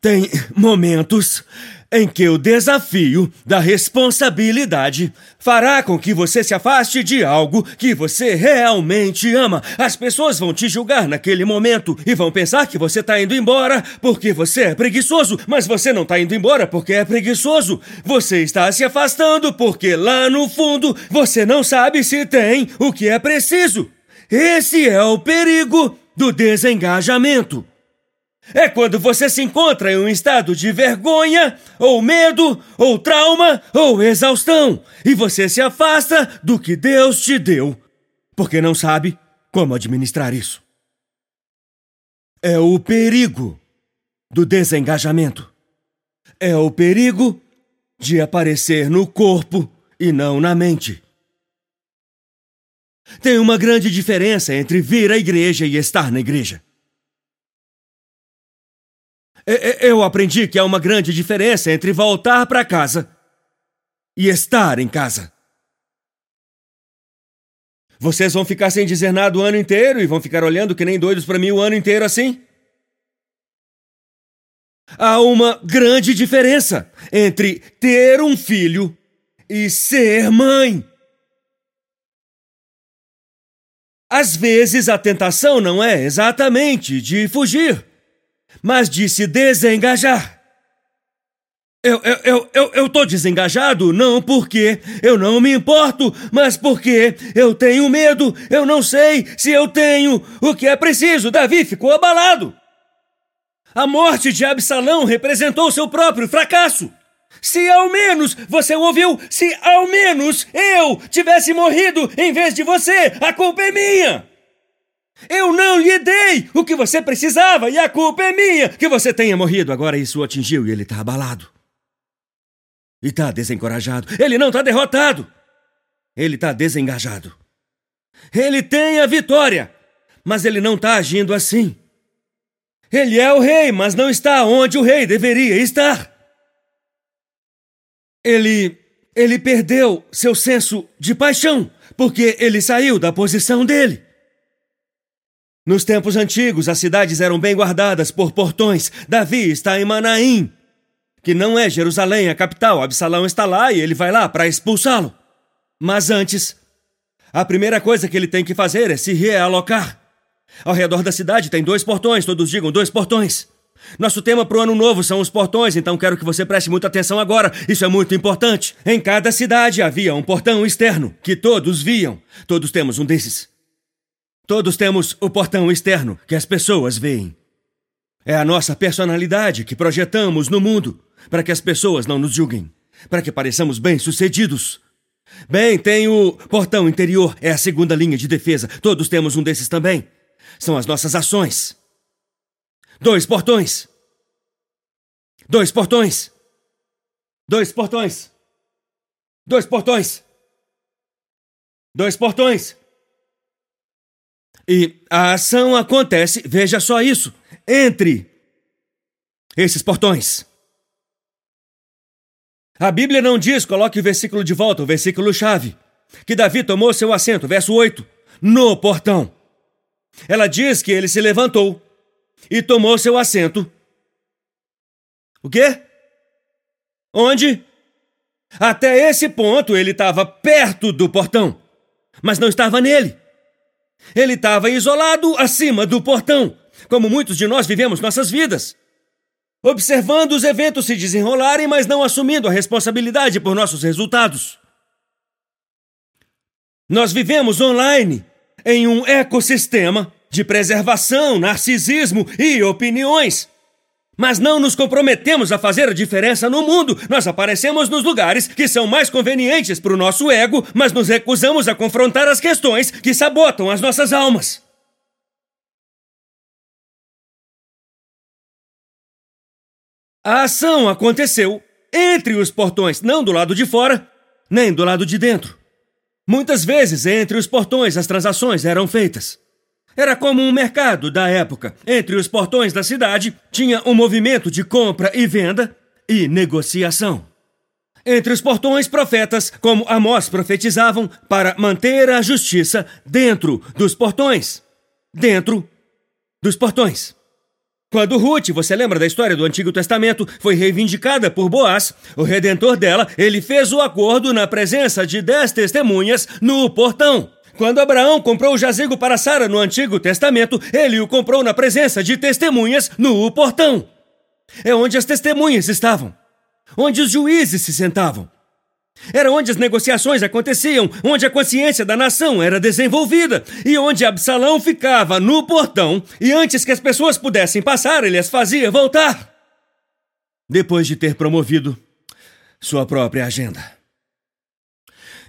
Tem momentos em que o desafio da responsabilidade fará com que você se afaste de algo que você realmente ama. As pessoas vão te julgar naquele momento e vão pensar que você está indo embora porque você é preguiçoso, mas você não está indo embora porque é preguiçoso. Você está se afastando porque lá no fundo você não sabe se tem o que é preciso. Esse é o perigo do desengajamento. É quando você se encontra em um estado de vergonha, ou medo, ou trauma, ou exaustão, e você se afasta do que Deus te deu, porque não sabe como administrar isso. É o perigo do desengajamento. É o perigo de aparecer no corpo e não na mente. Tem uma grande diferença entre vir à igreja e estar na igreja. Eu aprendi que há uma grande diferença entre voltar para casa e estar em casa. Vocês vão ficar sem dizer nada o ano inteiro e vão ficar olhando que nem doidos para mim o ano inteiro assim? Há uma grande diferença entre ter um filho e ser mãe. Às vezes a tentação não é exatamente de fugir mas de se desengajar. Eu, eu, eu, eu, eu tô desengajado não porque eu não me importo, mas porque eu tenho medo. Eu não sei se eu tenho o que é preciso. Davi ficou abalado. A morte de Absalão representou seu próprio fracasso. Se ao menos você ouviu, se ao menos eu tivesse morrido em vez de você, a culpa é minha. Eu não lhe dei o que você precisava e a culpa é minha que você tenha morrido. Agora isso o atingiu e ele está abalado. E está desencorajado. Ele não está derrotado. Ele está desengajado. Ele tem a vitória, mas ele não está agindo assim. Ele é o rei, mas não está onde o rei deveria estar. Ele. Ele perdeu seu senso de paixão, porque ele saiu da posição dele. Nos tempos antigos, as cidades eram bem guardadas por portões. Davi está em Manaim, que não é Jerusalém, a capital. Absalão está lá e ele vai lá para expulsá-lo. Mas antes, a primeira coisa que ele tem que fazer é se realocar. Ao redor da cidade tem dois portões, todos digam dois portões. Nosso tema para o ano novo são os portões, então quero que você preste muita atenção agora. Isso é muito importante. Em cada cidade havia um portão externo que todos viam. Todos temos um desses. Todos temos o portão externo que as pessoas veem. É a nossa personalidade que projetamos no mundo para que as pessoas não nos julguem, para que pareçamos bem-sucedidos. Bem, tem o portão interior, é a segunda linha de defesa. Todos temos um desses também. São as nossas ações. Dois portões. Dois portões. Dois portões. Dois portões. Dois portões. E a ação acontece, veja só isso, entre esses portões. A Bíblia não diz, coloque o versículo de volta, o versículo chave, que Davi tomou seu assento, verso 8, no portão. Ela diz que ele se levantou e tomou seu assento. O quê? Onde? Até esse ponto ele estava perto do portão, mas não estava nele. Ele estava isolado acima do portão, como muitos de nós vivemos nossas vidas. Observando os eventos se desenrolarem, mas não assumindo a responsabilidade por nossos resultados. Nós vivemos online em um ecossistema de preservação, narcisismo e opiniões. Mas não nos comprometemos a fazer a diferença no mundo. Nós aparecemos nos lugares que são mais convenientes para o nosso ego, mas nos recusamos a confrontar as questões que sabotam as nossas almas. A ação aconteceu entre os portões, não do lado de fora, nem do lado de dentro. Muitas vezes, entre os portões, as transações eram feitas. Era como um mercado da época. Entre os portões da cidade tinha um movimento de compra e venda e negociação. Entre os portões, profetas como Amós profetizavam para manter a justiça dentro dos portões. Dentro dos portões. Quando Ruth, você lembra da história do Antigo Testamento, foi reivindicada por Boaz, o redentor dela, ele fez o acordo na presença de dez testemunhas no portão. Quando Abraão comprou o jazigo para Sara no Antigo Testamento, ele o comprou na presença de testemunhas no portão. É onde as testemunhas estavam, onde os juízes se sentavam. Era onde as negociações aconteciam, onde a consciência da nação era desenvolvida e onde Absalão ficava no portão e antes que as pessoas pudessem passar, ele as fazia voltar. Depois de ter promovido sua própria agenda.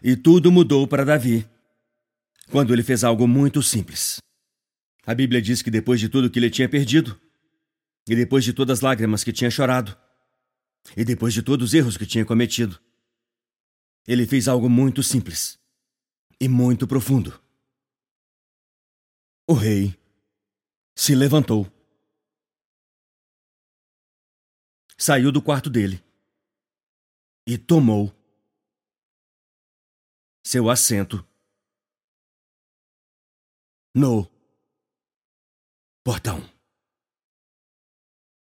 E tudo mudou para Davi quando ele fez algo muito simples. A Bíblia diz que depois de tudo que ele tinha perdido, e depois de todas as lágrimas que tinha chorado, e depois de todos os erros que tinha cometido, ele fez algo muito simples e muito profundo. O rei se levantou, saiu do quarto dele e tomou seu assento no portão.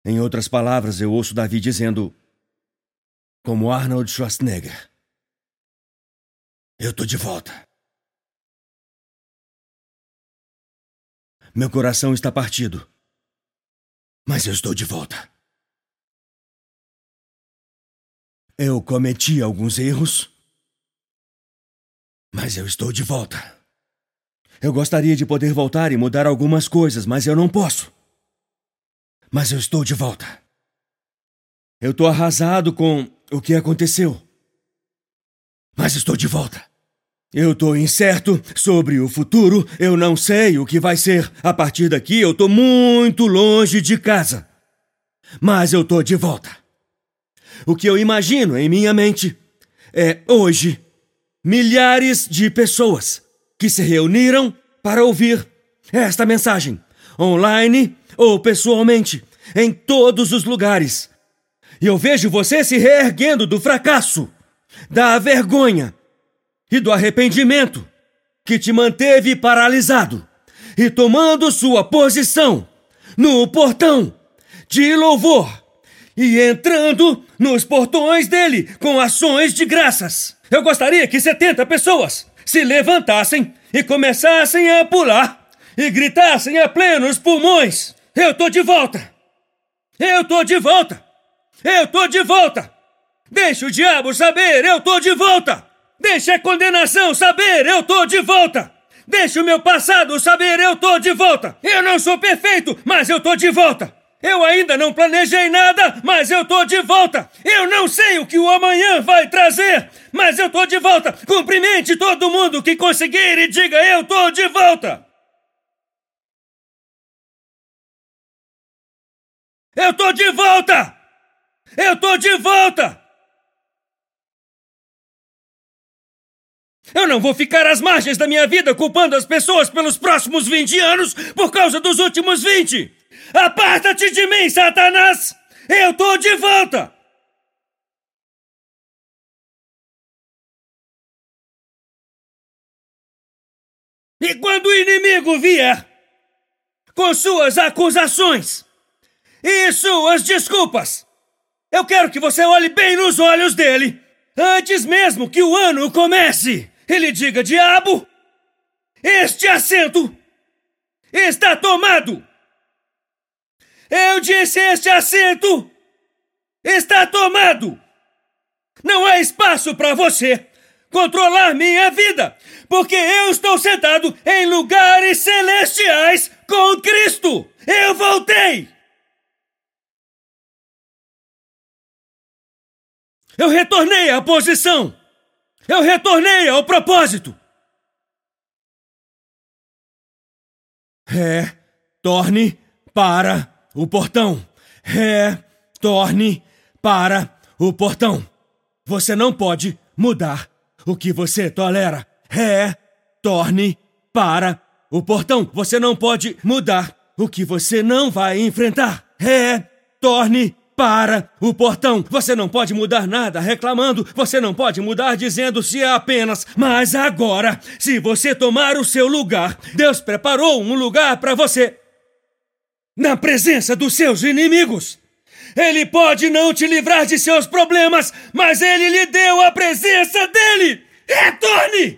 Em outras palavras, eu ouço Davi dizendo, como Arnold Schwarzenegger: eu tô de volta. Meu coração está partido. Mas eu estou de volta. Eu cometi alguns erros. Mas eu estou de volta. Eu gostaria de poder voltar e mudar algumas coisas, mas eu não posso. Mas eu estou de volta. Eu tô arrasado com o que aconteceu. Mas estou de volta. Eu tô incerto sobre o futuro, eu não sei o que vai ser. A partir daqui eu tô muito longe de casa. Mas eu tô de volta. O que eu imagino em minha mente é hoje milhares de pessoas que se reuniram para ouvir esta mensagem, online ou pessoalmente, em todos os lugares. E eu vejo você se reerguendo do fracasso, da vergonha e do arrependimento que te manteve paralisado e tomando sua posição no portão de louvor e entrando nos portões dele com ações de graças. Eu gostaria que 70 pessoas se levantassem e começassem a pular e gritassem a plenos pulmões: Eu tô de volta! Eu tô de volta! Eu tô de volta! Deixa o diabo saber, eu tô de volta! Deixa a condenação saber, eu tô de volta! Deixa o meu passado saber, eu tô de volta! Eu não sou perfeito, mas eu tô de volta! Eu ainda não planejei nada, mas eu tô de volta! Eu não sei o que o amanhã vai trazer, mas eu tô de volta! Cumprimente todo mundo que conseguir e diga eu tô de volta! Eu tô de volta! Eu tô de volta! Eu não vou ficar às margens da minha vida culpando as pessoas pelos próximos 20 anos por causa dos últimos 20! Aparta-te de mim, Satanás! Eu tô de volta! E quando o inimigo vier com suas acusações e suas desculpas, eu quero que você olhe bem nos olhos dele antes mesmo que o ano comece ele diga: Diabo, este assento está tomado. Eu disse: Este assento está tomado. Não há espaço para você controlar minha vida, porque eu estou sentado em lugares celestiais com Cristo. Eu voltei. Eu retornei à posição eu retornei ao propósito! Retorne para o portão! Retorne para o portão! Você não pode mudar o que você tolera. Retorne para o portão! Você não pode mudar o que você não vai enfrentar. Retorne para o portão. Você não pode mudar nada reclamando, você não pode mudar dizendo se é apenas. Mas agora, se você tomar o seu lugar, Deus preparou um lugar para você. Na presença dos seus inimigos. Ele pode não te livrar de seus problemas, mas ele lhe deu a presença dele! Retorne!